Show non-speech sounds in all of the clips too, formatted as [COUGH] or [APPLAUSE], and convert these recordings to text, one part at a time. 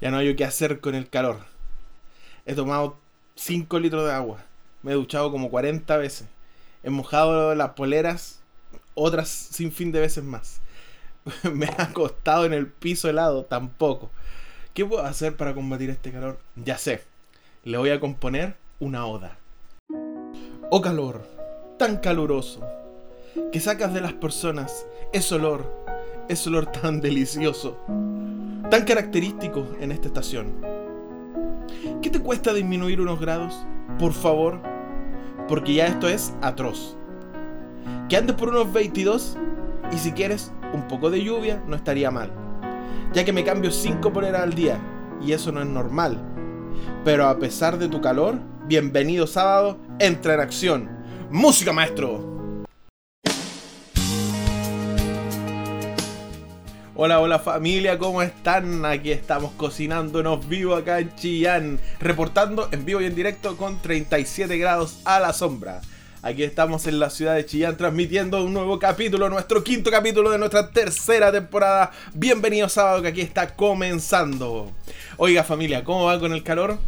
Ya no hay qué hacer con el calor. He tomado 5 litros de agua. Me he duchado como 40 veces. He mojado las poleras otras sin fin de veces más. [LAUGHS] me ha acostado en el piso helado tampoco. ¿Qué puedo hacer para combatir este calor? Ya sé. Le voy a componer una oda. Oh calor, tan caluroso, que sacas de las personas ese olor, ese olor tan delicioso, tan característico en esta estación. ¿Qué te cuesta disminuir unos grados? Por favor, porque ya esto es atroz. Que andes por unos 22 y si quieres un poco de lluvia no estaría mal, ya que me cambio 5 poleras al día y eso no es normal. Pero a pesar de tu calor, bienvenido sábado, entra en acción. ¡Música maestro! Hola, hola familia, ¿cómo están? Aquí estamos cocinándonos vivo acá en Chillán, reportando en vivo y en directo con 37 grados a la sombra. Aquí estamos en la ciudad de Chillán transmitiendo un nuevo capítulo, nuestro quinto capítulo de nuestra tercera temporada. Bienvenido sábado que aquí está comenzando. Oiga familia, ¿cómo va con el calor?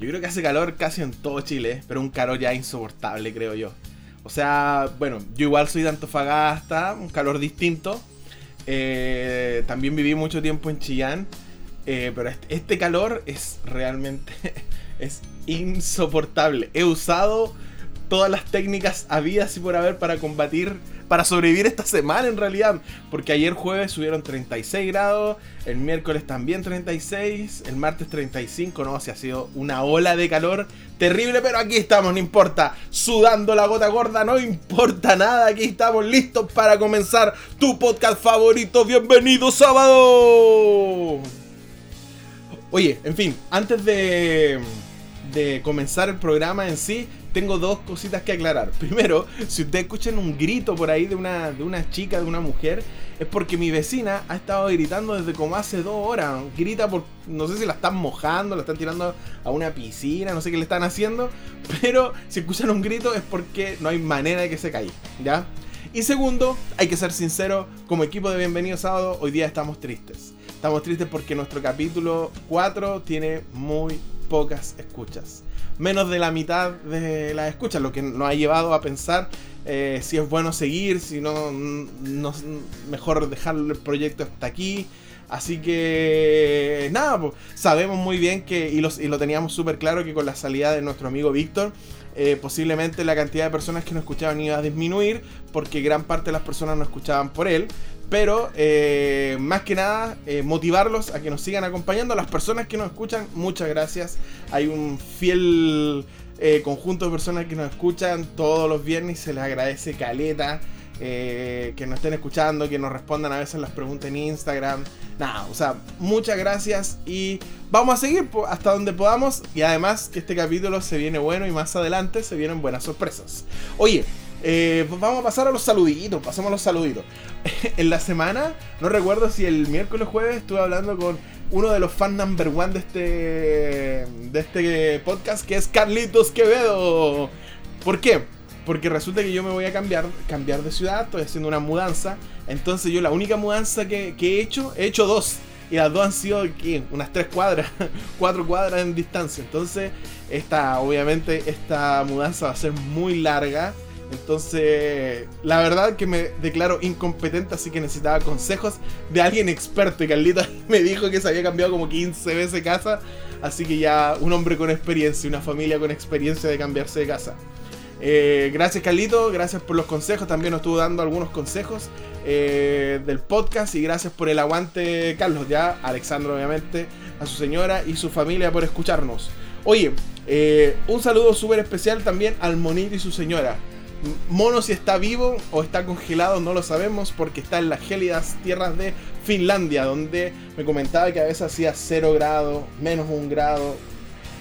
Yo creo que hace calor casi en todo Chile, pero un calor ya insoportable creo yo. O sea, bueno, yo igual soy de Antofagasta, un calor distinto eh, también viví mucho tiempo en Chillán. Eh, pero este, calor es realmente [LAUGHS] es insoportable. He usado todas las técnicas habidas y por haber para combatir para sobrevivir esta semana en realidad. Porque ayer jueves subieron 36 grados, el miércoles también 36, el martes 35, no, se ha sido una ola de calor terrible, pero aquí estamos, no importa. Sudando la gota gorda, no importa nada, aquí estamos listos para comenzar tu podcast favorito. Bienvenido sábado. Oye, en fin, antes de, de comenzar el programa en sí, tengo dos cositas que aclarar. [LAUGHS] Primero, si ustedes escuchan un grito por ahí de una, de una chica, de una mujer, es porque mi vecina ha estado gritando desde como hace dos horas. Grita por, no sé si la están mojando, la están tirando a una piscina, no sé qué le están haciendo, [LAUGHS] pero si escuchan un grito es porque no hay manera de que se caiga, ¿ya? Y segundo, hay que ser sincero, como equipo de Bienvenido Sábado, hoy día estamos tristes. Estamos tristes porque nuestro capítulo 4 tiene muy pocas escuchas menos de la mitad de las escuchas, lo que nos ha llevado a pensar eh, si es bueno seguir, si no, no, mejor dejar el proyecto hasta aquí. Así que nada, pues, sabemos muy bien que, y, y lo teníamos súper claro, que con la salida de nuestro amigo Víctor, eh, posiblemente la cantidad de personas que nos escuchaban iba a disminuir, porque gran parte de las personas no escuchaban por él. Pero eh, más que nada, eh, motivarlos a que nos sigan acompañando. Las personas que nos escuchan, muchas gracias. Hay un fiel eh, conjunto de personas que nos escuchan todos los viernes. Se les agradece caleta. que nos estén escuchando, que nos respondan a veces las preguntas en Instagram. Nada, o sea, muchas gracias y vamos a seguir hasta donde podamos. Y además que este capítulo se viene bueno y más adelante se vienen buenas sorpresas. Oye, eh, pues vamos a pasar a los saluditos, pasamos a los saluditos. [LAUGHS] en la semana, no recuerdo si el miércoles o jueves estuve hablando con uno de los fans number one de este, de este podcast, que es Carlitos Quevedo. ¿Por qué? Porque resulta que yo me voy a cambiar, cambiar de ciudad, estoy haciendo una mudanza. Entonces yo la única mudanza que, que he hecho, he hecho dos. Y las dos han sido ¿qué? unas tres cuadras, [LAUGHS] cuatro cuadras en distancia. Entonces, esta, obviamente, esta mudanza va a ser muy larga. Entonces, la verdad que me declaro incompetente, así que necesitaba consejos de alguien experto. Y Carlito [LAUGHS] me dijo que se había cambiado como 15 veces casa. Así que ya un hombre con experiencia, una familia con experiencia de cambiarse de casa. Eh, gracias Carlito, gracias por los consejos. También nos estuvo dando algunos consejos eh, del podcast. Y gracias por el aguante, Carlos. Ya, Alexandro, obviamente, a su señora y su familia por escucharnos. Oye, eh, un saludo súper especial también al Monito y su señora. Mono si está vivo o está congelado no lo sabemos porque está en las gélidas tierras de Finlandia, donde me comentaba que a veces hacía 0 grados, menos 1 grado.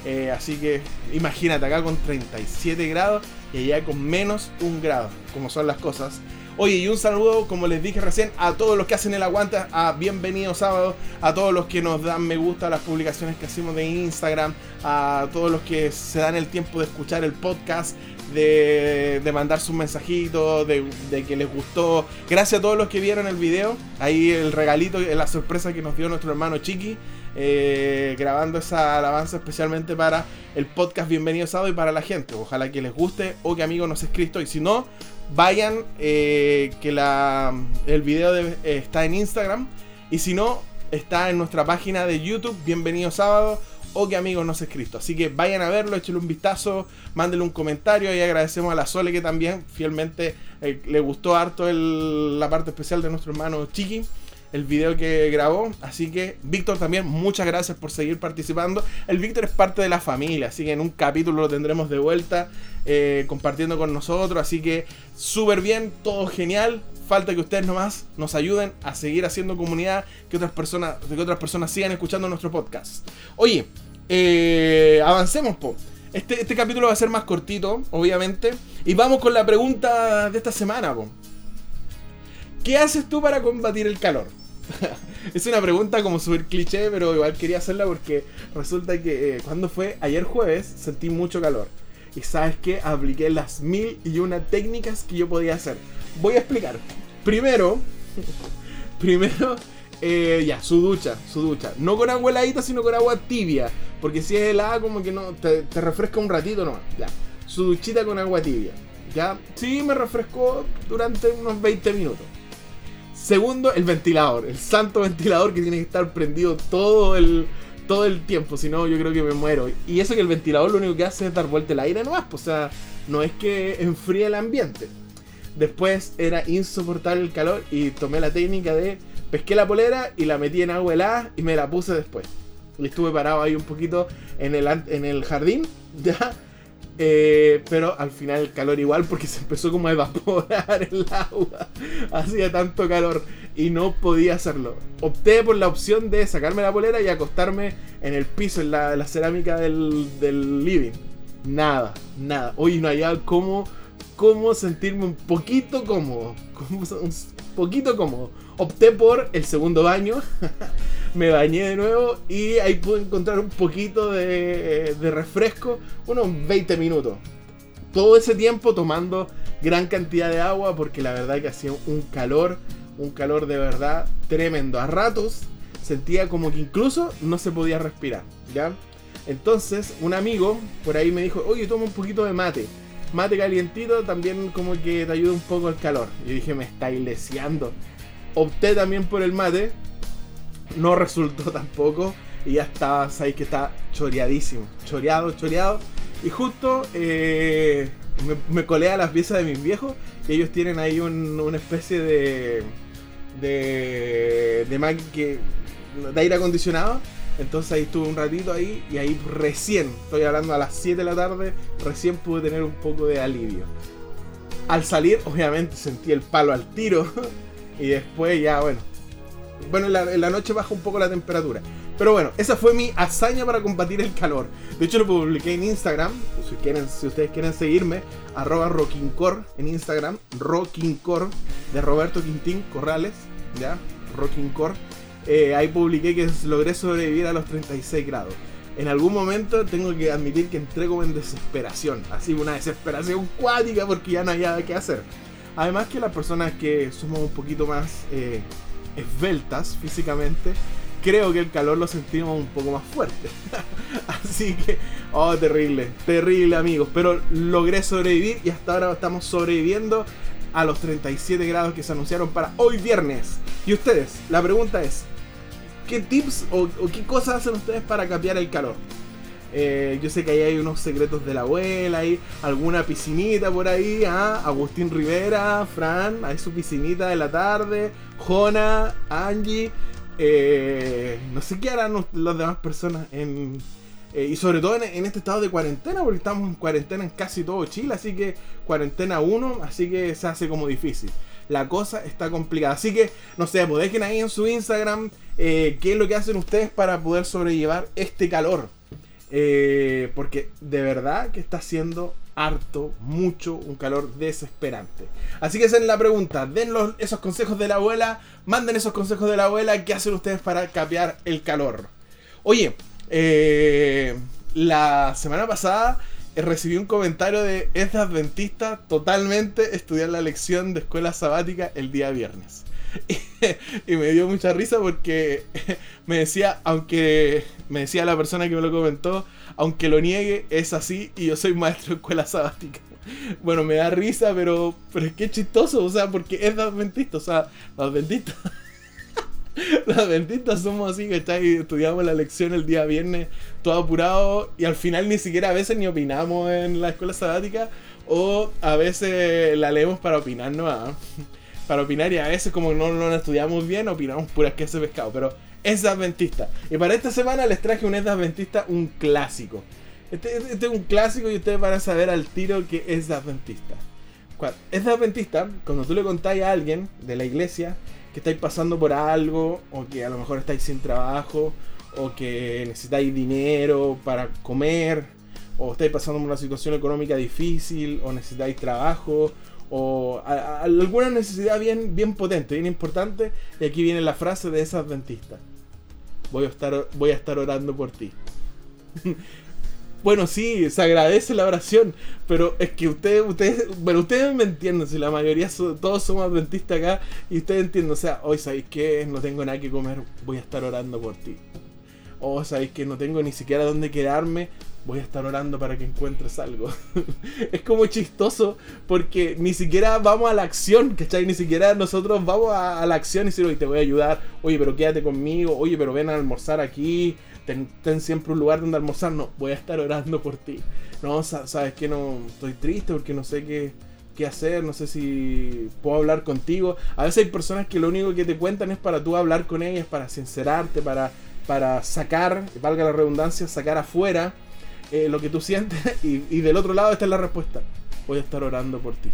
Eh, así que imagínate acá con 37 grados y allá con menos 1 grado, como son las cosas. Oye, y un saludo, como les dije recién, a todos los que hacen el aguante, a Bienvenido Sábado, a todos los que nos dan me gusta a las publicaciones que hacemos de Instagram, a todos los que se dan el tiempo de escuchar el podcast, de, de mandar sus mensajitos, de, que les gustó. Gracias a todos los que vieron el video. Ahí el regalito, la sorpresa que nos dio nuestro hermano Chiqui. Eh, grabando esa alabanza especialmente para el podcast Bienvenido Sábado y para la gente. Ojalá que les guste o que amigos nos escrito. Y si no, vayan eh, que la, el video está en Instagram. Y si no, está en nuestra página de YouTube Bienvenido Sábado o que amigos nos escrito. Así que vayan a verlo, échenle un vistazo, mándenle un comentario y agradecemos a la Sole que también fielmente eh, le gustó harto la parte especial de nuestro hermano Chiqui el video que grabó. Así que, Víctor, también muchas gracias por seguir participando. El Víctor es parte de la familia, así que en un capítulo lo tendremos de vuelta eh, compartiendo con nosotros. Así que, súper bien, todo genial. Falta que ustedes nomás nos ayuden a seguir haciendo comunidad, que otras personas, que otras personas sigan escuchando nuestro podcast. Oye, eh, avancemos, po. Este, este capítulo va a ser más cortito, obviamente. Y vamos con la pregunta de esta semana, po. ¿Qué haces tú para combatir el calor? [LAUGHS] es una pregunta como súper cliché, pero igual quería hacerla porque resulta que eh, cuando fue ayer jueves sentí mucho calor. Y sabes que apliqué las mil y una técnicas que yo podía hacer. Voy a explicar. Primero, primero, eh, ya, su ducha, su ducha. No con agua heladita, sino con agua tibia. Porque si es helada, como que no, te, refresca un ratito nomás. Ya, su duchita con agua tibia. Ya, sí, me refrescó durante unos 20 minutos. Segundo, el ventilador. El santo ventilador que tiene que estar prendido todo el, todo el tiempo. Si no, yo creo que me muero. Y eso que el ventilador lo único que hace es dar vuelta el aire nomás. Pues, o sea, no es que enfríe el ambiente. Después era insoportable el calor y tomé la técnica de pesqué la polera y la metí en agua helada y me la puse después. Y estuve parado ahí un poquito en el, en el jardín, [LAUGHS] ya, eh, pero al final el calor igual porque se empezó como a evaporar [LAUGHS] el agua. Hacía tanto calor y no podía hacerlo. Opté por la opción de sacarme la polera y acostarme en el piso, en la, cerámica del, del, living. Nada, nada. Hoy no había cómo, cómo sentirme un poquito cómodo. Un poquito cómodo. Opté por el segundo baño. [LAUGHS] me bañé de nuevo y ahí pude encontrar un poquito de, refresco, unos 20 minutos. Todo ese tiempo tomando gran cantidad de agua porque la verdad que hacía un calor, un calor de verdad tremendo. A ratos sentía como que incluso no se podía respirar, ¿ya? Entonces, un amigo por ahí me dijo, oye, toma un poquito de mate. Mate calientito también como que te ayuda un poco al calor. Y dije, me está leseando. Opté también por el mate, no resultó [LAUGHS] tampoco. Y ya estaba, sabéis que está choreadísimo. Choreado, choreado. Y justo eh, me, colé a las piezas de mis viejos. Y ellos tienen ahí una especie de. de. de, de aire acondicionado. Entonces ahí estuve un ratito ahí y ahí recién, estoy hablando a las 7 de la tarde, recién pude tener un poco de alivio. Al salir, obviamente sentí el palo al tiro [LAUGHS] y después ya, bueno, bueno, en la, noche baja un poco la temperatura. Pero bueno, esa fue mi hazaña para combatir el calor. De hecho, lo publiqué en Instagram. Si, quieren, si ustedes quieren seguirme, arroba Rockincor en Instagram. Rockincor de Roberto Quintín Corrales. ¿Ya? Rockincor. Eh, ahí publiqué que logré sobrevivir a los 36 grados. En algún momento tengo que admitir que entré como en desesperación. Así, una desesperación cuática porque ya no había que hacer. Además que las personas que somos un poquito más... Eh, esbeltas físicamente, creo que el calor lo sentimos un poco más fuerte. [LAUGHS] Así que, oh, terrible, terrible amigos. Pero logré sobrevivir y hasta ahora estamos sobreviviendo a los 37 grados que se anunciaron para hoy viernes. Y ustedes, la pregunta es, ¿qué tips o, qué cosas hacen ustedes para cambiar el calor? Eh, yo sé que ahí hay unos secretos de la abuela, hay alguna piscinita por ahí, ¿ah? Agustín Rivera, Fran, hay su piscinita de la tarde, Jona, Angie, eh, no sé qué harán las demás personas en... Eh, y sobre todo en, este estado de cuarentena, porque estamos en cuarentena en casi todo Chile, así que cuarentena 1, así que se hace como difícil. La cosa está complicada. Así que, no sé, pues dejen ahí en su Instagram qué es lo que hacen ustedes para poder sobrellevar este calor. Eh, porque de verdad que está haciendo harto, mucho, un calor desesperante. Así que esa es la pregunta. Den esos consejos de la abuela, manden esos consejos de la abuela. ¿Qué hacen ustedes para cambiar el calor? Oye, eh, la semana pasada recibí un comentario de es adventista totalmente estudiar la lección de escuela sabática el día viernes. [LAUGHS] Y, me dio mucha risa porque [LAUGHS] me decía, aunque me decía la persona que me lo comentó, aunque lo niegue, es así y yo soy maestro de escuela sabática. [LAUGHS] Bueno, me da risa, pero, pero es que chistoso, o sea, porque es adventista, o sea, los adventistas. los adventistas somos así, ¿cachai? Estudiamos la lección el día viernes, todo apurado, y al final ni siquiera a veces ni opinamos en la escuela sabática, o a veces la leemos para opinar, ¿no? Ah, [LAUGHS] para opinar, y a veces, como no lo estudiamos bien, opinamos puras que ese pescado, pero es adventista. Y para esta semana les traje un es adventista, un clásico. Este, este, es un clásico y ustedes van a saber al tiro que es adventista. Es adventista, cuando tú le contáis a alguien de la iglesia que estáis pasando por algo, o que a lo mejor estáis sin trabajo, o que necesitáis dinero para comer, o estáis pasando una situación económica difícil, o necesitáis trabajo, o alguna necesidad bien, bien potente, bien importante, y aquí viene la frase de esa adventista. Voy a estar, voy a estar orando por ti. [LAUGHS] Bueno, sí, se agradece la oración, pero es que ustedes, ustedes, bueno, ustedes me entienden, si la mayoría, todos somos adventistas acá, y ustedes entienden, o sea, hoy sabéis que no tengo nada que comer, voy a estar orando por ti. O sabéis que no tengo ni siquiera dónde quedarme, voy a estar orando para que encuentres algo. [LAUGHS] es como chistoso porque ni siquiera vamos a la acción, ¿cachai? Ni siquiera nosotros vamos a, la acción y decir, te voy a ayudar, oye, pero quédate conmigo, oye, pero ven a almorzar aquí, ten, siempre un lugar donde almorzar, no, voy a estar orando por ti. No, sabes que no, estoy triste porque no sé qué, qué hacer, no sé si puedo hablar contigo. A veces hay personas que lo único que te cuentan es para tú hablar con ellas, para sincerarte, para, para sacar, valga la redundancia, sacar afuera eh, lo que tú sientes [LAUGHS] y, del otro lado está la respuesta. Voy a estar orando por ti.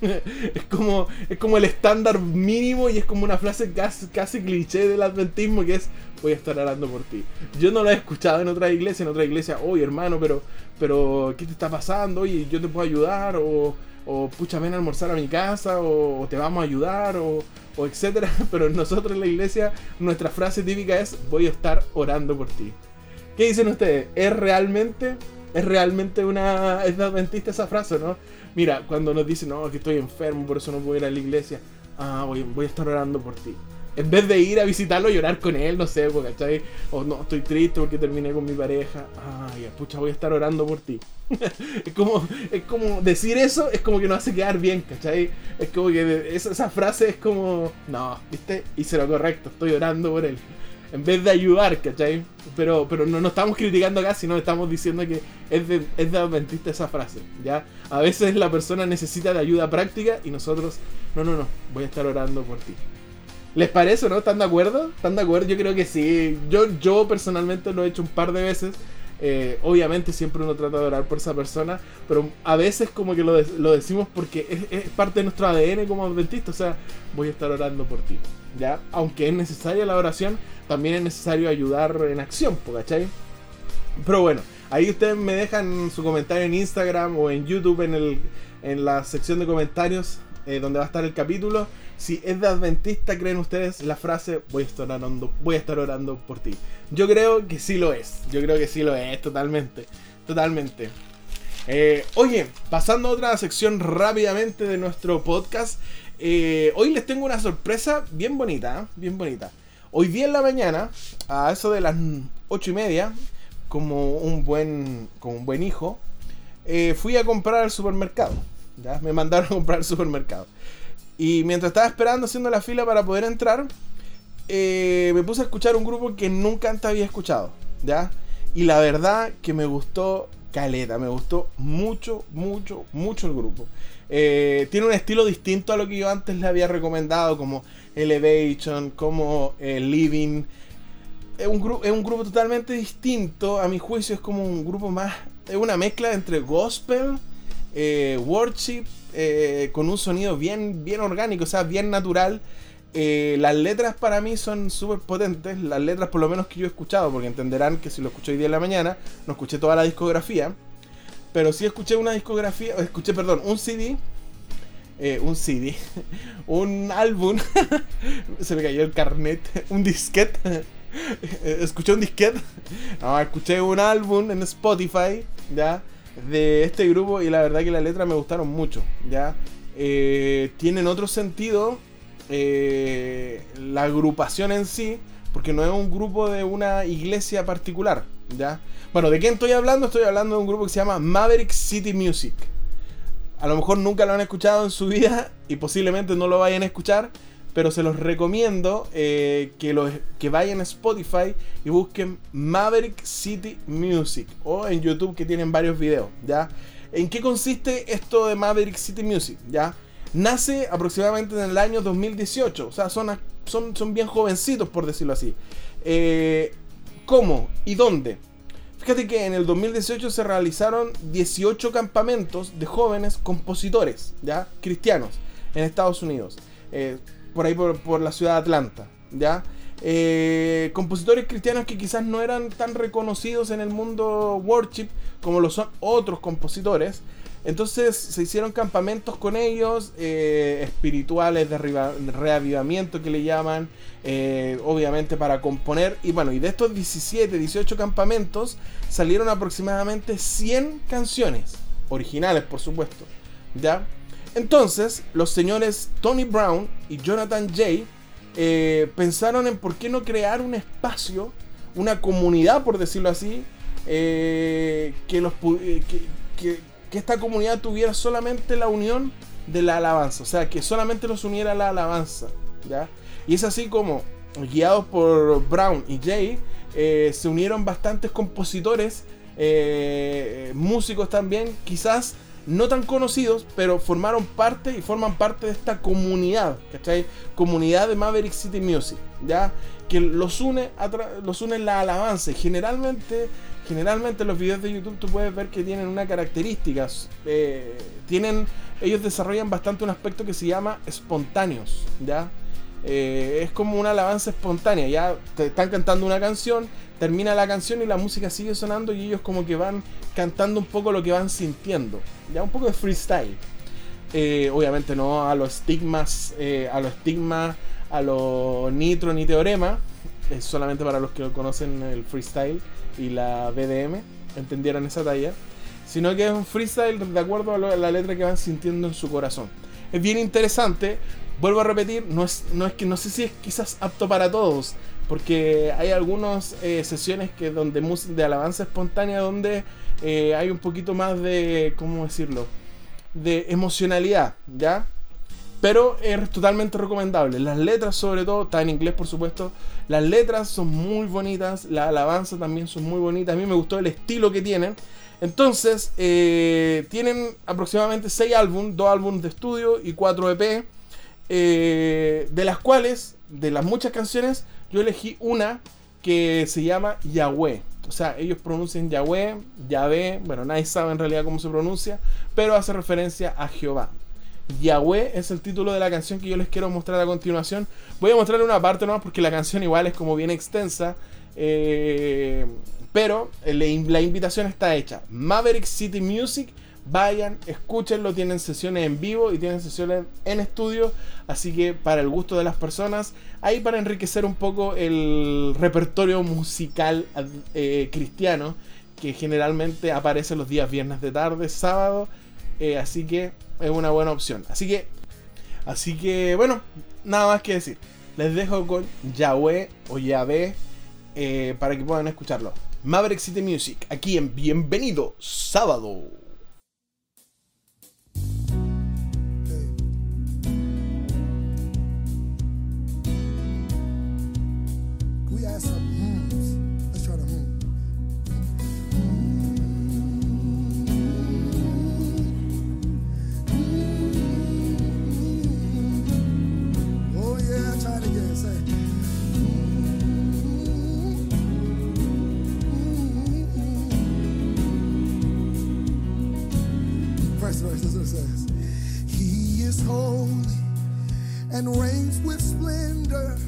[LAUGHS] es, como, es como el estándar mínimo y es como una frase casi, casi cliché del adventismo que es voy a estar orando por ti. Yo no lo he escuchado en otra iglesia, en otra iglesia, oye hermano, pero, pero ¿qué te está pasando? Oye, yo te puedo ayudar o, o pucha, ven a almorzar a mi casa o, te vamos a ayudar o, o etcétera. [LAUGHS] Pero nosotros en la iglesia nuestra frase típica es voy a estar orando por ti. ¿Qué dicen ustedes? ¿Es realmente, es realmente una es adventista esa frase, no? Mira, cuando nos dicen, no, que estoy enfermo, por eso no puedo ir a la iglesia, ah, voy, voy a estar orando por ti. En vez de ir a visitarlo, llorar con él, no sé, ¿cachai? O no, estoy triste porque terminé con mi pareja. Ay, pucha, voy a estar orando por ti. [LAUGHS] es, como, es como decir eso, es como que nos hace quedar bien, ¿cachai? Es como que esa, esa frase es como, no, ¿viste? Hice lo correcto, estoy orando por él en vez de ayudar, ¿cachai? Pero, pero no, no estamos criticando acá, sino estamos diciendo que es de, es de adventista esa frase, ¿ya? A veces la persona necesita de ayuda práctica y nosotros, no, no, no, voy a estar orando por ti. ¿Les parece o no? ¿Están de acuerdo? ¿Están de acuerdo? Yo creo que sí. Yo, yo personalmente lo he hecho un par de veces. Eh, obviamente siempre uno trata de orar por esa persona, pero a veces como que lo, lo decimos porque es, es, parte de nuestro ADN como adventista. O sea, voy a estar orando por ti. ¿Ya? Aunque es necesaria la oración, también es necesario ayudar en acción, ¿cachai? Pero bueno, ahí ustedes me dejan su comentario en Instagram o en YouTube en, el, en la sección de comentarios eh, donde va a estar el capítulo. Si es de adventista, creen ustedes la frase voy a estar orando, voy a estar orando por ti. Yo creo que sí lo es. Yo creo que sí lo es, totalmente. Totalmente. Eh, oye, pasando a otra sección rápidamente de nuestro podcast. Eh, hoy les tengo una sorpresa bien bonita, bien bonita. Hoy día en la mañana, a eso de las ocho y media, como un buen, como un buen hijo, eh, fui a comprar al supermercado. ¿ya? Me mandaron a comprar al supermercado. Y mientras estaba esperando, haciendo la fila para poder entrar, eh, me puse a escuchar un grupo que nunca antes había escuchado. ¿ya? Y la verdad que me gustó caleta, me gustó mucho, mucho, mucho el grupo. Eh, tiene un estilo distinto a lo que yo antes le había recomendado, como Elevation, como eh, Living. Es un, es un grupo totalmente distinto, a mi juicio es como un grupo más, es una mezcla entre gospel, eh, con un sonido bien, bien orgánico, o sea, bien natural. las letras para mí son súper potentes, las letras por lo menos que yo he escuchado, porque entenderán que si lo escuché hoy día en la mañana, no escuché toda la discografía. Pero sí escuché una discografía, escuché, perdón, un CD. Eh, un CD. [LAUGHS] un álbum. [LAUGHS] Se me cayó el carnet. [LAUGHS] Un disquete. escuché un disquete. Escuché un álbum en Spotify. ¿Ya? De este grupo y la verdad que las letras me gustaron mucho, ¿ya? Eh, tienen otro sentido eh, la agrupación en sí, porque no es un grupo de una iglesia particular, ¿ya? Bueno, ¿de quién estoy hablando? Estoy hablando de un grupo que se llama Maverick City Music. A lo mejor nunca lo han escuchado en su vida y posiblemente no lo vayan a escuchar, pero se los recomiendo eh, que, lo, que vayan a Spotify y busquen Maverick City Music o en YouTube que tienen varios videos, ¿ya? ¿En qué consiste esto de Maverick City Music? ¿Ya? Nace aproximadamente en el año 2018, o sea, son, son, son bien jovencitos por decirlo así. Eh, ¿Cómo y dónde? Fíjate que en el 2018 se realizaron 18 campamentos de jóvenes compositores, ¿ya? Cristianos, en Estados Unidos. Eh, por ahí por, la ciudad de Atlanta, ¿ya? Eh, compositores cristianos que quizás no eran tan reconocidos en el mundo worship como lo son otros compositores. Entonces se hicieron campamentos con ellos, eh, espirituales de reavivamiento que le llaman, eh, obviamente para componer. Y bueno, y de estos 17, 18 campamentos salieron aproximadamente 100 canciones, originales por supuesto. ¿Ya? Entonces, los señores Tony Brown y Jonathan Jay eh, pensaron en por qué no crear un espacio, una comunidad, por decirlo así, que, los, que, que esta comunidad tuviera solamente la unión de la alabanza, o sea, que solamente los uniera la alabanza, ¿ya? Y es así como, guiados por Brown y Jay, eh, se unieron bastantes compositores, eh, músicos también, quizás no tan conocidos, pero formaron parte y forman parte de esta comunidad, ¿cachai? Comunidad de Maverick City Music, ¿ya? Que los une, los une la alabanza. generalmente generalmente los videos de YouTube tú puedes ver que tienen una característica. Eh, tienen, ellos desarrollan bastante un aspecto que se llama espontáneos, ¿ya? Eh, es como una alabanza espontánea, ya te están cantando una canción, termina la canción y la música sigue sonando y ellos como que van cantando un poco lo que van sintiendo, ya un poco de freestyle. Eh, obviamente no a los estigmas, a los estigmas, a los nitro ni teorema, es solamente para los que conocen el freestyle y la BDM entendieron esa talla, sino que es un freestyle de acuerdo a, la letra que van sintiendo en su corazón. Es bien interesante, vuelvo a repetir, no es, no es que no sé si es quizás apto para todos, porque hay algunas eh, sesiones que donde de alabanza espontánea donde eh, hay un poquito más de, ¿cómo decirlo? De emocionalidad, ¿ya? Pero es totalmente recomendable. Las letras, sobre todo, está en inglés, por supuesto. Las letras son muy bonitas. La alabanza también son muy bonitas. A mí me gustó el estilo que tienen. Entonces, eh, tienen aproximadamente 6 álbumes, 2 álbumes de estudio y 4 EP. De las cuales, de las muchas canciones, yo elegí una que se llama Yahweh. O sea, ellos pronuncian Yahweh, Yahvé, bueno, nadie sabe en realidad cómo se pronuncia, pero hace referencia a Jehová. Yahweh es el título de la canción que yo les quiero mostrar a continuación. Voy a mostrarle una parte nomás porque la canción igual es como bien extensa. Eh, pero la invitación está hecha. Maverick City Music. Vayan, escúchenlo, tienen sesiones en vivo y tienen sesiones en estudio, así que para el gusto de las personas, ahí para enriquecer un poco el repertorio musical eh, cristiano que generalmente aparece los días viernes de tarde, sábado, eh, así que es una buena opción. Así que, así que bueno, nada más que decir. Les dejo con Yahweh o Yahvé eh, para que puedan escucharlo. Maverick City Music, aquí en Bienvenido Sábado. holy and reigns with splendor.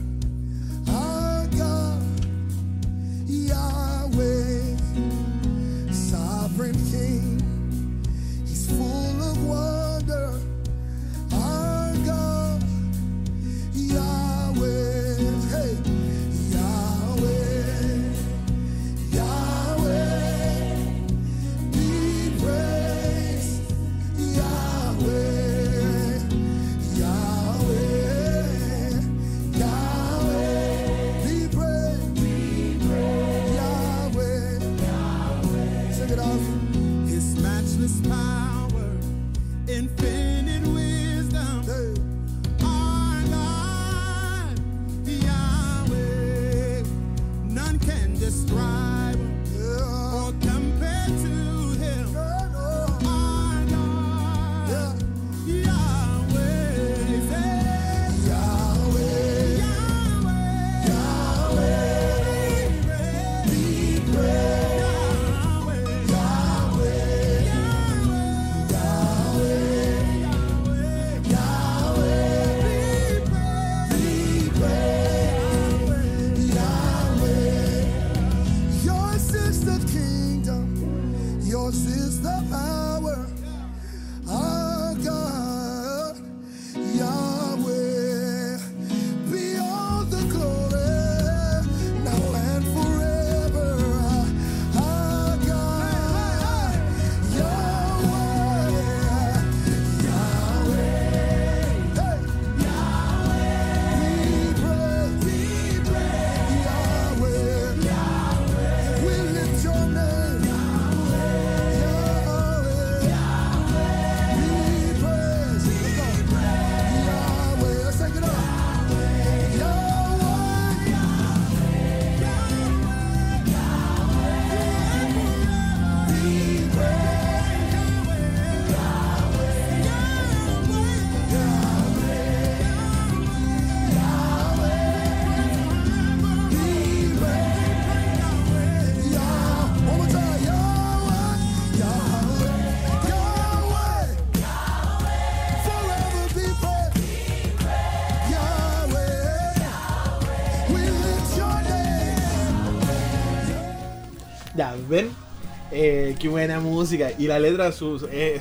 Qué buena música. Y la letra es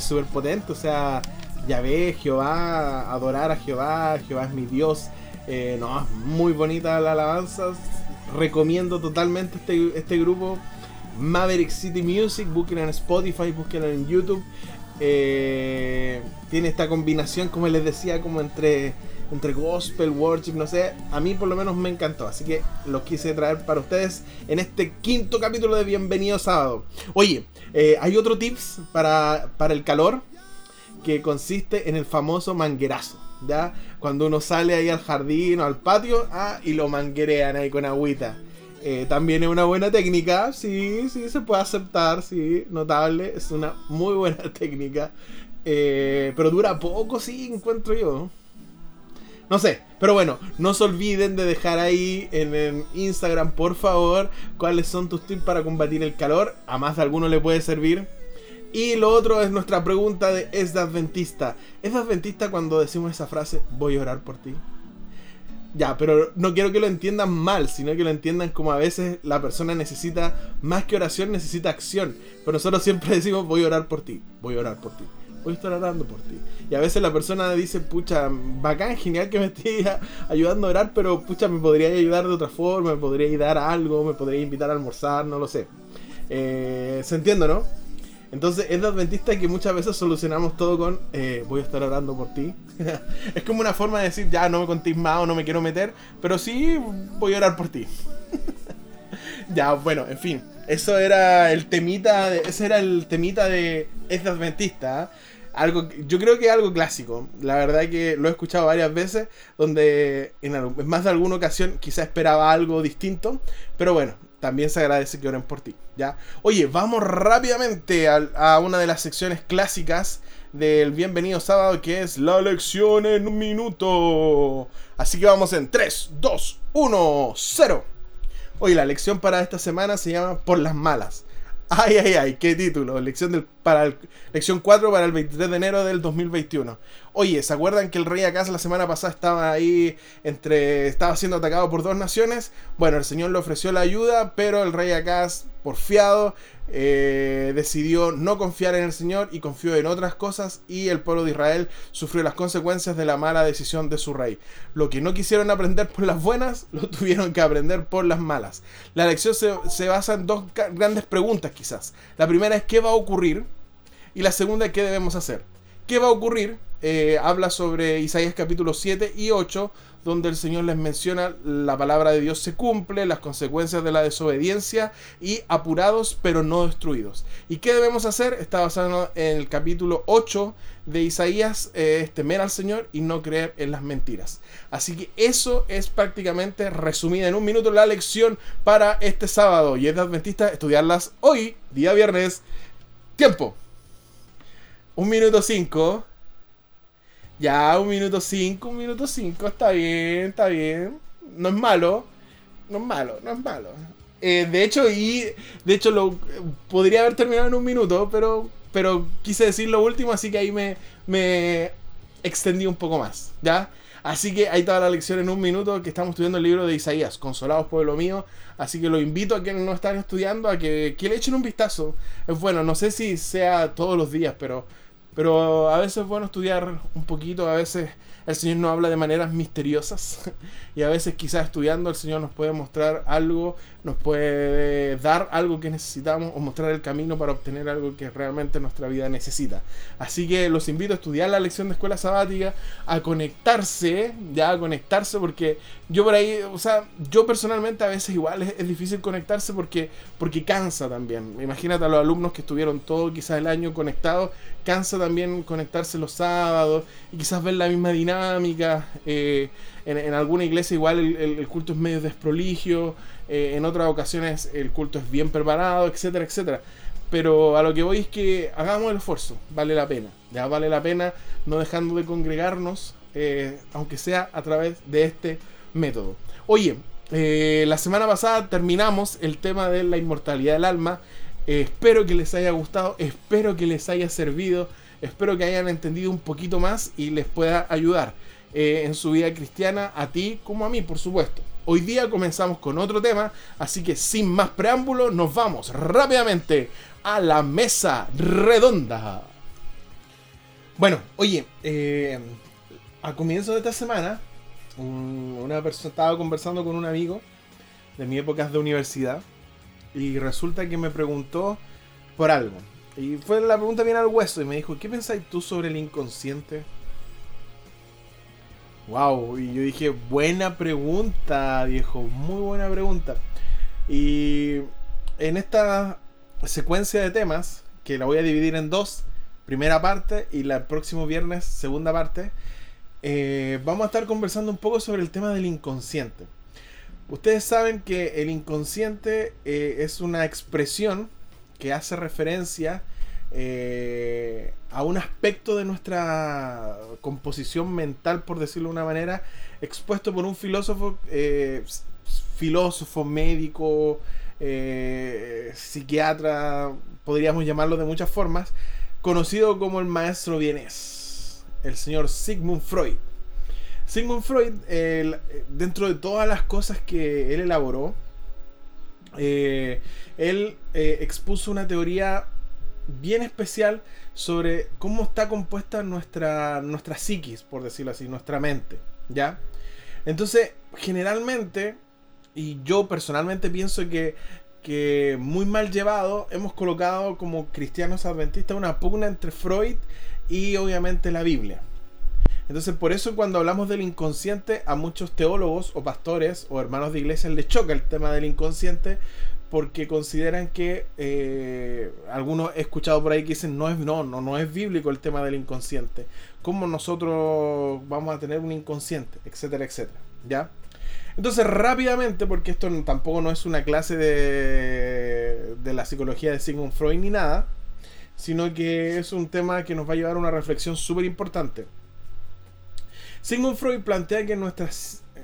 súper potente. O sea, ya ves, Jehová, adorar a Jehová, Jehová es mi Dios. Eh, no, muy bonita la alabanza. Recomiendo totalmente este, este grupo. Maverick City Music, búsquenlo en Spotify, búsquenlo en YouTube. Eh, tiene esta combinación, como les decía, como entre entre gospel, worship, no sé, a mí por lo menos me encantó. Así que lo quise traer para ustedes en este quinto capítulo de Bienvenido Sábado. Oye, eh, hay otro tips para, para el calor que consiste en el famoso manguerazo. ¿ya? Cuando uno sale ahí al jardín o al patio ah, y lo manguerean ahí con agüita. Eh, también es una buena técnica, sí, sí, se puede aceptar, sí, notable, es una muy buena [LAUGHS] técnica. Eh, pero dura poco, sí, encuentro yo. No sé, pero bueno, no se olviden de dejar ahí en, Instagram, por favor, cuáles son tus tips para combatir el calor. A más de alguno le puede servir. Y lo otro es nuestra pregunta de ¿es de adventista? ¿Es de adventista cuando decimos esa frase, voy a orar por ti? Ya, pero no quiero que lo entiendan mal, sino que lo entiendan como a veces la persona necesita, más que oración, necesita acción. Pero nosotros siempre [LAUGHS] decimos, voy a orar por ti, voy a orar por ti voy a estar orando por ti. Y a veces la persona dice, pucha, bacán, genial que me estés ayudando a orar, pero pucha, me podría ayudar de otra forma, me podría a algo, me podría invitar a almorzar, no lo sé. Eh, ¿Se entiende, no? Entonces es de adventista que muchas veces solucionamos todo con eh, voy a estar orando por ti. [LAUGHS] es como una forma de decir, ya no me contéis más o no me quiero meter, pero sí voy a orar por ti. [LAUGHS] ya, bueno, en fin. Eso era el temita de, ese era el temita de es de adventista. ¿ah? algo, yo creo que es algo clásico. La verdad que lo he escuchado varias veces, donde en, más de alguna ocasión quizá esperaba algo distinto, pero bueno, también se agradece que oren por ti, ¿ya? Oye, vamos rápidamente a, una de las secciones clásicas del Bienvenido Sábado, que es la lección en un minuto. Así que vamos en 3, 2, 1, 0. Oye, la lección para esta semana se llama Por las malas. Ay, ay, ay, qué título. Lección, del, para lección 4 para el 23 de enero del 2021. Oye, ¿se acuerdan que el rey Acaz la semana pasada estaba ahí entre. estaba siendo atacado por dos naciones? Bueno, el Señor le ofreció la ayuda, pero el rey Acaz, porfiado, eh, decidió no confiar en el Señor y confió en otras cosas y el pueblo de Israel sufrió las consecuencias de la mala decisión de su rey. Lo que no quisieron aprender por las buenas, [LAUGHS] lo tuvieron que aprender por las malas. La lección se, basa en dos grandes preguntas quizás. La primera es qué va a ocurrir y la segunda es qué debemos hacer. ¿Qué va a ocurrir? Eh, habla sobre Isaías capítulo 7 y 8, donde el Señor les menciona la palabra de Dios se cumple, las consecuencias de la desobediencia y apurados pero no destruidos. ¿Y qué debemos hacer? Está basado en el capítulo 8 de Isaías, eh, es temer al Señor y no creer en las mentiras. Así que eso es prácticamente resumida en un minuto la lección para este sábado y es de Adventista estudiarlas hoy, día viernes. Tiempo. Un minuto cinco. Ya, un minuto 5, un minuto 5, está bien, está bien. No es malo, no es malo, no es malo. Eh, de hecho, y de hecho lo podría haber terminado en un minuto, pero, pero quise decir lo último, así que ahí me, me extendí un poco más, ¿ya? Así que ahí está la lección en un minuto que estamos estudiando el libro de Isaías, Consolados pueblo mío. Así que lo invito a quienes no están estudiando a que, que le echen un vistazo. Es bueno, no sé si sea todos los días, pero pero a veces es bueno estudiar un poquito, a veces el Señor nos habla de maneras misteriosas [LAUGHS] y a veces quizás estudiando el Señor nos puede mostrar algo, nos puede dar algo que necesitamos o mostrar el camino para obtener algo que realmente nuestra vida necesita. Así que los invito a estudiar la lección de escuela sabática, a conectarse, ya a conectarse porque yo por ahí, o sea, yo personalmente a veces igual es, difícil conectarse porque, porque cansa también. Imagínate a los alumnos que estuvieron todo quizás el año conectados, cansa también conectarse los sábados y quizás ver la misma dinámica. Eh, en, alguna iglesia igual el, culto es medio desproligio, eh, en otras ocasiones el culto es bien preparado, etcétera, etcétera. Pero a lo que voy es que hagamos el esfuerzo, vale la pena. Ya vale la pena no dejando de congregarnos, eh, aunque sea a través de este método. Oye, la semana pasada terminamos el tema de la inmortalidad del alma. Espero que les haya gustado, espero que les haya servido, espero que hayan entendido un poquito más y les pueda ayudar eh, en su vida cristiana, a ti como a mí, por supuesto. Hoy día comenzamos con otro tema, así que sin más preámbulo, nos vamos rápidamente a la mesa redonda. Bueno, oye, a comienzo de esta semana una persona estaba conversando con un amigo de mi época de universidad y resulta que me preguntó por algo. Y fue la pregunta bien al hueso y me dijo, ¿qué pensáis tú sobre el inconsciente? Wow, y yo dije, buena pregunta, viejo, muy buena pregunta. Y en esta secuencia de temas, que la voy a dividir en dos, primera parte y la próximo viernes, segunda parte, eh, vamos a estar conversando un poco sobre el tema del inconsciente. Ustedes saben que el inconsciente eh, es una expresión que hace referencia eh, a un aspecto de nuestra composición mental, por decirlo de una manera, expuesto por un filósofo, filósofo, médico, psiquiatra, podríamos llamarlo de muchas formas, conocido como el maestro vienés el señor Sigmund Freud. Sigmund Freud, dentro de todas las cosas que él elaboró, eh, él eh, expuso una teoría bien especial sobre cómo está compuesta nuestra, nuestra psiquis, por decirlo así, nuestra mente. ¿Ya? Entonces, generalmente, y yo personalmente pienso que, que muy mal llevado, hemos colocado como cristianos adventistas una pugna entre Freud y obviamente la Biblia. Entonces, por eso cuando hablamos del inconsciente, a muchos teólogos o pastores o hermanos de iglesia les choca el tema del inconsciente porque consideran que eh, algunos he escuchado por ahí que dicen no es no no no es bíblico el tema del inconsciente. Cómo nosotros vamos a tener un inconsciente etcétera etcétera ya entonces rápidamente porque esto tampoco no es una clase de de la psicología de Sigmund Freud ni nada sino que es un tema que nos va a llevar a una reflexión súper importante. Sigmund Freud plantea que nuestra,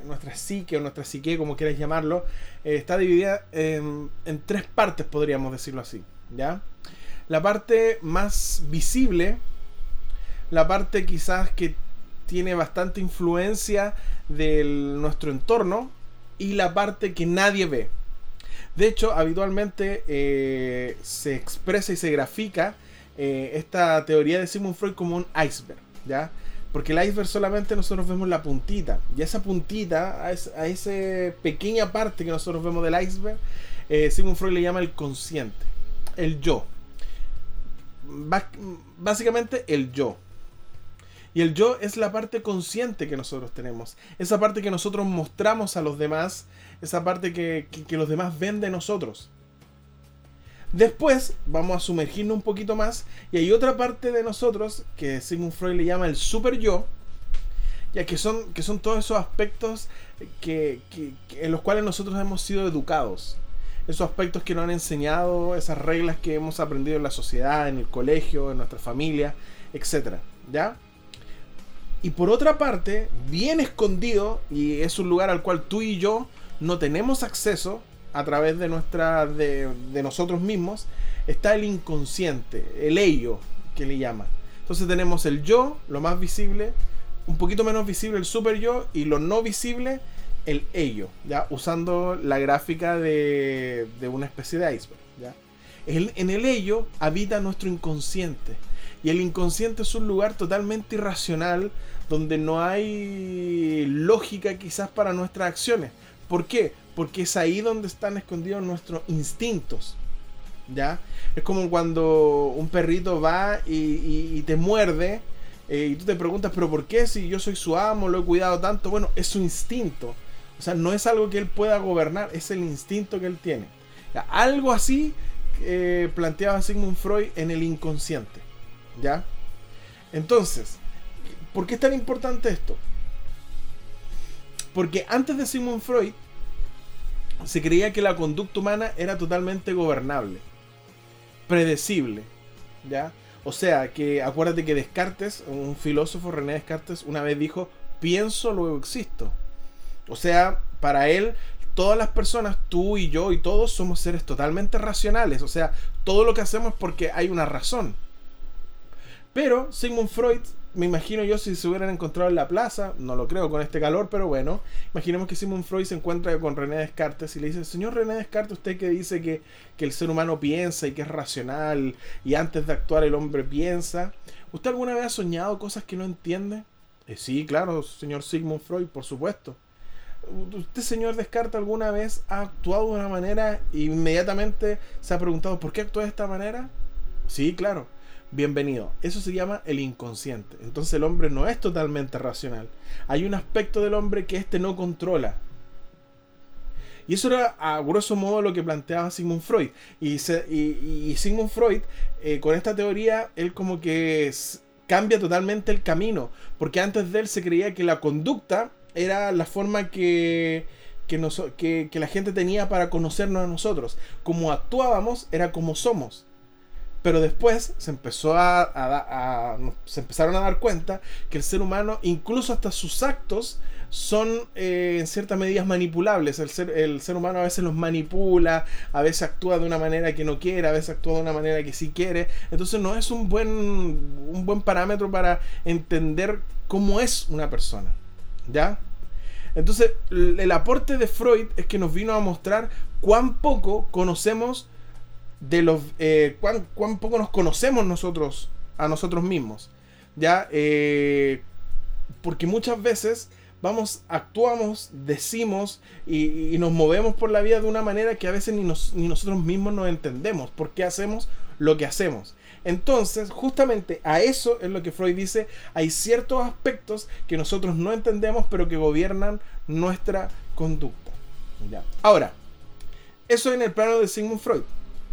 nuestra psique o nuestra psique, como quieras llamarlo, eh, está dividida en, tres partes, podríamos decirlo así. ¿ya? La parte más visible, la parte quizás que tiene bastante influencia de nuestro entorno y la parte que nadie ve. De hecho, habitualmente eh, se expresa y se grafica eh, esta teoría de Sigmund Freud como un iceberg, ¿ya? Porque el iceberg solamente nosotros vemos la puntita. Y esa puntita, a, esa pequeña parte que nosotros vemos del iceberg, eh, Sigmund Freud le llama el consciente, el yo. básicamente el yo. Y el yo es la parte consciente que nosotros tenemos. Esa parte que nosotros mostramos a los demás. Esa parte que, los demás ven de nosotros. Después vamos a sumergirnos un poquito más. Y hay otra parte de nosotros que Sigmund Freud le llama el super yo. Ya que son, que son todos esos aspectos que, en los cuales nosotros hemos sido educados esos aspectos que nos han enseñado, esas reglas que hemos aprendido en la sociedad, en el colegio, en nuestra familia, etc. ¿Ya? Y por otra parte, bien escondido, y es un lugar al cual tú y yo no tenemos acceso a través de nuestra. de, nosotros mismos, está el inconsciente, el ello, que le llama. Entonces tenemos el yo, lo más visible, un poquito menos visible el super yo, y lo no visible, el ello, ¿ya? Usando la gráfica de, de una especie de iceberg, ¿ya? en el ello habita nuestro inconsciente. Y el inconsciente es un lugar totalmente irracional donde no hay lógica quizás para nuestras acciones. ¿Por qué? Porque es ahí donde están escondidos nuestros instintos. ¿Ya? Es como cuando un perrito va y, te muerde eh, y tú te preguntas, pero ¿por qué si yo soy su amo, lo he cuidado tanto? Bueno, es su instinto. O sea, no es algo que él pueda gobernar, es el instinto que él tiene. algo así eh, planteaba Sigmund Freud en el inconsciente. ¿Ya? Entonces, ¿por qué es tan importante esto? Porque antes de Sigmund Freud se creía que la conducta humana era totalmente gobernable, predecible, ¿ya? O sea, que acuérdate que Descartes, un filósofo René Descartes, una vez dijo, pienso, luego existo. O sea, para él, todas las personas, tú y yo y todos, somos seres totalmente racionales. O sea, todo lo que hacemos es porque hay una razón. Pero Sigmund Freud, me imagino yo si se hubieran encontrado en la plaza, no lo creo con este calor, pero bueno, imaginemos que Sigmund Freud se encuentra con René Descartes y le dice, señor René Descartes, usted que dice que, el ser humano piensa y que es racional y antes de actuar el hombre piensa, ¿usted alguna vez ha soñado cosas que no entiende? Eh, sí, claro, señor Sigmund Freud, por supuesto. ¿Usted, señor Descartes, alguna vez ha actuado de una manera e inmediatamente se ha preguntado por qué actúa de esta manera? Sí, claro. Bienvenido. Eso se llama el inconsciente. Entonces el hombre no es totalmente racional. Hay un aspecto del hombre que éste no controla. Y eso era a grueso modo lo que planteaba Sigmund Freud. Y, Sigmund Freud, eh, con esta teoría, él como que cambia totalmente el camino. Porque antes de él se creía que la conducta era la forma que, que, que, la gente tenía para conocernos a nosotros. Como actuábamos era como somos. Pero después se empezó a, se empezaron a dar cuenta que el ser humano, incluso hasta sus actos, son eh, en ciertas medidas manipulables. El ser, el ser humano a veces los manipula, a veces actúa de una manera que no quiere, a veces actúa de una manera que sí quiere. Entonces no es un buen, un buen parámetro para entender cómo es una persona. ¿Ya? Entonces, el aporte de Freud es que nos vino a mostrar cuán poco conocemos de los. Eh, cuán, poco nos conocemos nosotros a nosotros mismos. ¿Ya? Eh, porque muchas veces vamos, actuamos, decimos y, nos movemos por la vida de una manera que a veces ni, nosotros mismos nos entendemos. ¿Por qué hacemos lo que hacemos? Entonces, justamente a eso es lo que Freud dice, hay ciertos aspectos que nosotros no entendemos, pero que gobiernan nuestra conducta. Ahora, eso en el plano de Sigmund Freud.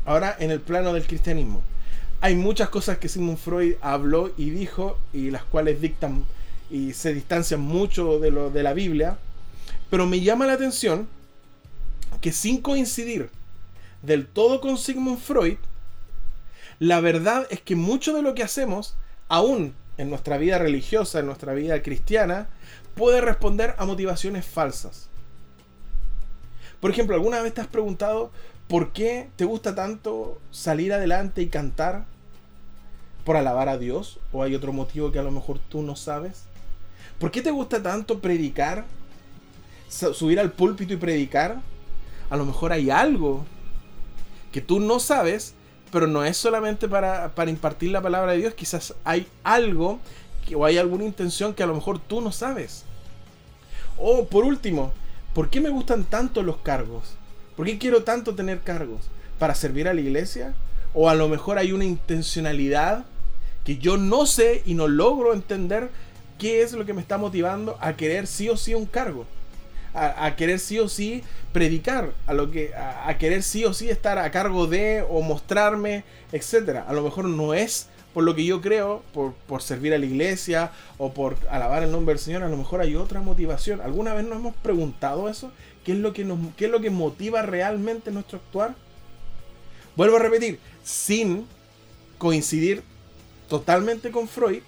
Ahora, en el plano del cristianismo. Hay muchas cosas que Sigmund Freud habló y dijo, y las cuales dictan y se distancian mucho de, lo, de la Biblia, pero me llama la atención que sin coincidir del todo con Sigmund Freud, la verdad es que mucho de lo que hacemos, aún en nuestra vida religiosa, en nuestra vida cristiana, puede responder a motivaciones falsas. Por ejemplo, ¿alguna vez te has preguntado por qué te gusta tanto salir adelante y cantar? ¿Por alabar a Dios? ¿O hay otro motivo que a lo mejor tú no sabes? ¿Por qué te gusta tanto predicar? Subir al púlpito y predicar. A lo mejor hay algo que tú no sabes pero no es solamente para, impartir la palabra de Dios, quizás hay algo o hay alguna intención que a lo mejor tú no sabes. O por último, ¿por qué me gustan tanto los cargos? ¿Por qué quiero tanto tener cargos? ¿Para servir a la iglesia? ¿O a lo mejor hay una intencionalidad que yo no sé y no logro entender ¿qué es lo que me está motivando a querer sí o sí un cargo? A, querer sí o sí predicar, a, lo que, a, querer sí o sí estar a cargo de o mostrarme, etc. A lo mejor no es por lo que yo creo, por, por, servir a la iglesia o por alabar el nombre del Señor, a lo mejor hay otra motivación. ¿Alguna vez nos hemos preguntado eso? ¿Qué es lo que, nos, qué es lo que motiva realmente nuestro actuar? Vuelvo a repetir, sin coincidir totalmente con Freud,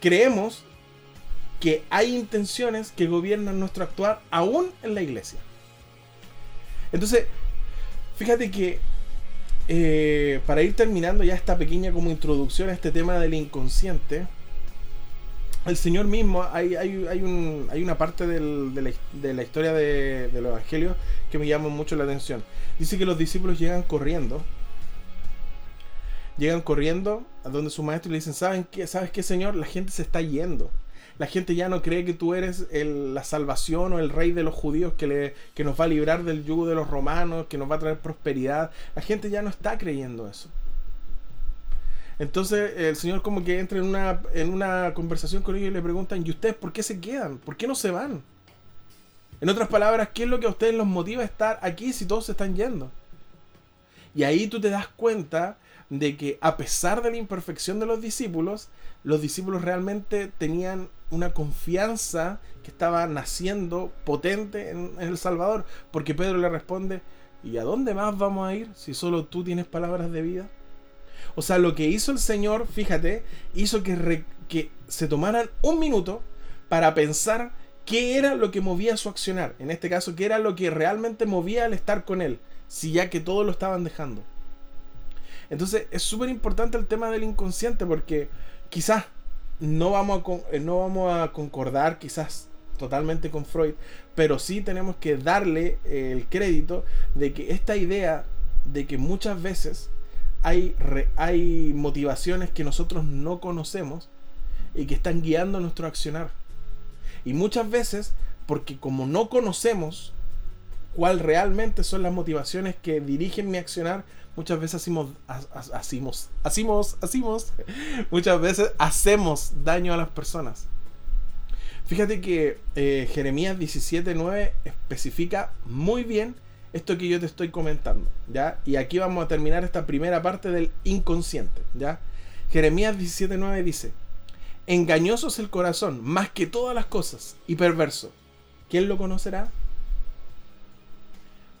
creemos que hay intenciones que gobiernan nuestro actuar aún en la iglesia. Entonces, fíjate que eh, para ir terminando ya esta pequeña como introducción a este tema del inconsciente, el Señor mismo, hay, una parte de, la, historia de, del Evangelio que me llama mucho la atención. Dice que los discípulos llegan corriendo. Llegan corriendo a donde su maestro y le dicen, ¿saben qué? ¿Sabes qué, Señor? La gente se está yendo. La gente ya no cree que tú eres la salvación o el rey de los judíos que, le, que nos va a librar del yugo de los romanos, que nos va a traer prosperidad. La gente ya no está creyendo eso. Entonces el Señor como que entra en una, en una conversación con ellos y le preguntan, ¿y ustedes por qué se quedan? ¿Por qué no se van? En otras palabras, ¿qué es lo que a ustedes los motiva a estar aquí si todos se están yendo? Y ahí tú te das cuenta de que a pesar de la imperfección de los discípulos, los discípulos realmente tenían una confianza que estaba naciendo potente en, en, el Salvador, porque Pedro le responde, ¿y a dónde más vamos a ir si solo tú tienes palabras de vida? O sea, lo que hizo el Señor, fíjate, hizo que, se tomaran un minuto para pensar qué era lo que movía su accionar. En este caso, qué era lo que realmente movía al estar con Él, si ya que todos lo estaban dejando. Entonces, es súper importante el tema del inconsciente porque quizás no vamos, a, eh, no vamos a concordar, quizás totalmente con Freud, pero sí tenemos que darle el crédito de que esta idea de que muchas veces hay, hay motivaciones que nosotros no conocemos y que están guiando nuestro accionar. Y muchas veces, porque como no conocemos cuál realmente son las motivaciones que dirigen mi accionar, muchas veces hacemos, [LAUGHS] muchas veces hacemos daño a las personas. Fíjate que eh, Jeremías 17.9 especifica muy bien esto que yo te estoy comentando, ¿ya? Y aquí vamos a terminar esta primera parte del inconsciente, ¿ya? Jeremías 17:9 dice, engañoso es el corazón más que todas las cosas y perverso. ¿Quién lo conocerá?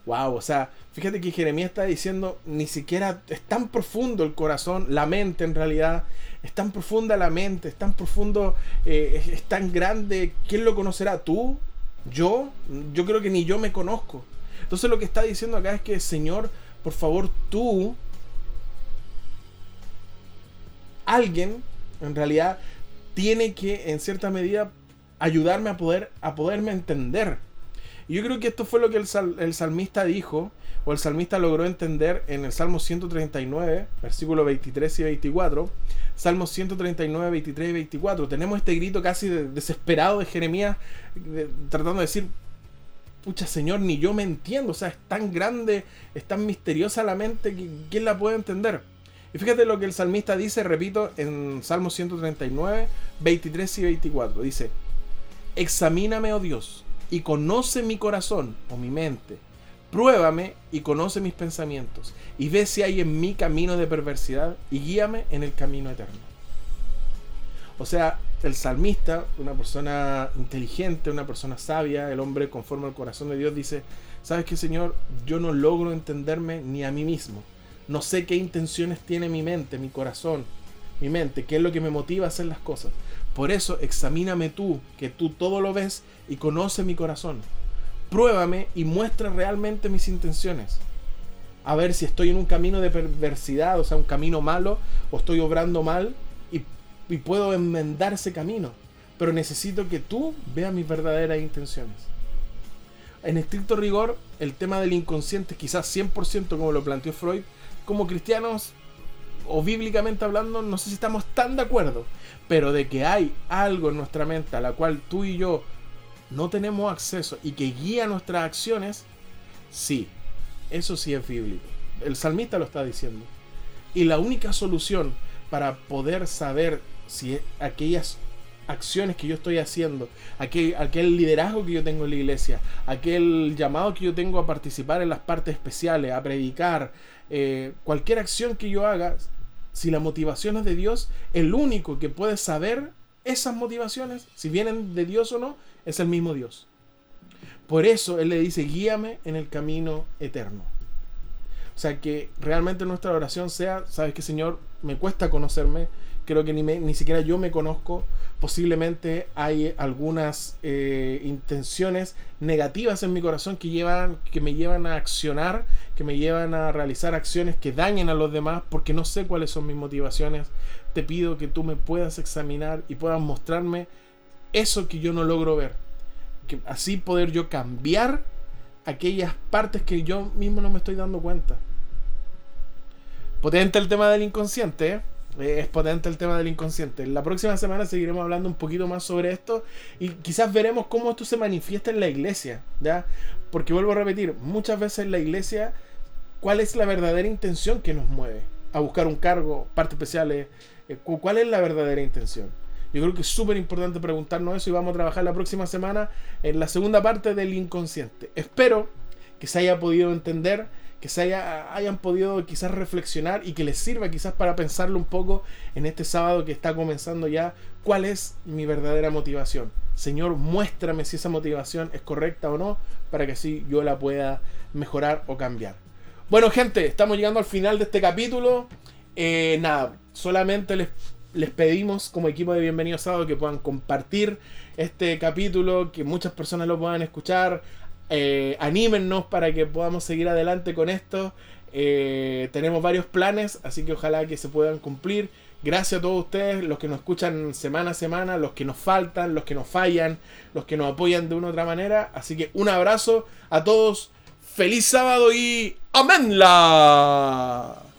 Wow, o sea, fíjate que Jeremías está diciendo, ni siquiera es tan profundo el corazón, la mente en realidad, es tan profunda la mente, es tan profundo, eh, es tan grande, ¿quién lo conocerá? ¿Tú? ¿Yo? Yo creo que ni yo me conozco. Entonces lo que está diciendo acá es que, Señor, por favor, tú, alguien, en realidad, tiene que, en cierta medida, ayudarme a poder a poderme entender. Y yo creo que esto fue lo que el, salmista dijo, o el salmista logró entender en el Salmo 139, versículos 23 y 24. Salmo 139, 23 y 24. Tenemos este grito casi desesperado de Jeremías, tratando de decir, pucha Señor, ni yo me entiendo, o sea, es tan grande, es tan misteriosa la mente que ¿quién la puede entender? Y fíjate lo que el salmista dice, repito, en Salmo 139, 23 y 24. Dice, examíname, oh Dios, y conoce mi corazón o mi mente. Pruébame y conoce mis pensamientos, y ve si hay en mí camino de perversidad, y guíame en el camino eterno. O sea, el salmista, una persona inteligente, una persona sabia, el hombre conforme al corazón de Dios, dice, ¿sabes qué, Señor? Yo no logro entenderme ni a mí mismo. No sé qué intenciones tiene mi mente, mi corazón, mi mente, qué es lo que me motiva a hacer las cosas. Por eso, examíname tú, que tú todo lo ves y conoces mi corazón. Pruébame y muestra realmente mis intenciones. A ver si estoy en un camino de perversidad, o sea, un camino malo, o estoy obrando mal y puedo enmendar ese camino. Pero necesito que tú veas mis verdaderas intenciones. En estricto rigor, el tema del inconsciente, quizás 100% como lo planteó Freud, como cristianos o bíblicamente hablando, no sé si estamos tan de acuerdo, pero de que hay algo en nuestra mente a la cual tú y yo no tenemos acceso y que guía nuestras acciones, sí, eso sí es bíblico. El salmista lo está diciendo. Y la única solución para poder saber si aquellas acciones que yo estoy haciendo, aquel, aquel liderazgo que yo tengo en la iglesia, aquel llamado que yo tengo a participar en las partes especiales, a predicar, eh, cualquier acción que yo haga, si la motivación es de Dios, el único que puede saber esas motivaciones, si vienen de Dios o no, es el mismo Dios. Por eso Él le dice, guíame en el camino eterno. O sea, que realmente nuestra oración sea, sabes que Señor, me cuesta conocerme, creo que ni, ni siquiera yo me conozco, posiblemente hay algunas eh, intenciones negativas en mi corazón que, llevan, que me llevan a accionar, que me llevan a realizar acciones que dañen a los demás porque no sé cuáles son mis motivaciones. Te pido que tú me puedas examinar y puedas mostrarme eso que yo no logro ver. Que así poder yo cambiar aquellas partes que yo mismo no me estoy dando cuenta. Potente el tema del inconsciente, ¿eh? Es potente el tema del inconsciente. La próxima semana seguiremos hablando un poquito más sobre esto y quizás veremos cómo esto se manifiesta en la iglesia, ¿ya? Porque vuelvo a repetir, muchas veces en la iglesia, ¿cuál es la verdadera intención que nos mueve a buscar un cargo, partes especiales? Eh, ¿Cuál es la verdadera intención? Yo creo que es súper importante preguntarnos eso y vamos a trabajar la próxima semana en la segunda parte del inconsciente. Espero que se haya podido entender que se haya, hayan podido quizás reflexionar y que les sirva quizás para pensarlo un poco en este sábado que está comenzando ya, cuál es mi verdadera motivación. Señor, muéstrame si esa motivación es correcta o no, para que así yo la pueda mejorar o cambiar. Bueno, gente, estamos llegando al final de este capítulo. Eh, nada, solamente les, les pedimos como equipo de Bienvenidos Sábado que puedan compartir este capítulo, que muchas personas lo puedan escuchar, eh, anímennos para que podamos seguir adelante con esto. Eh, tenemos varios planes, así que ojalá que se puedan cumplir. Gracias a todos ustedes, los que nos escuchan semana a semana, los que nos faltan, los que nos fallan, los que nos apoyan de una u otra manera. Así que un abrazo a todos, feliz sábado y amenla.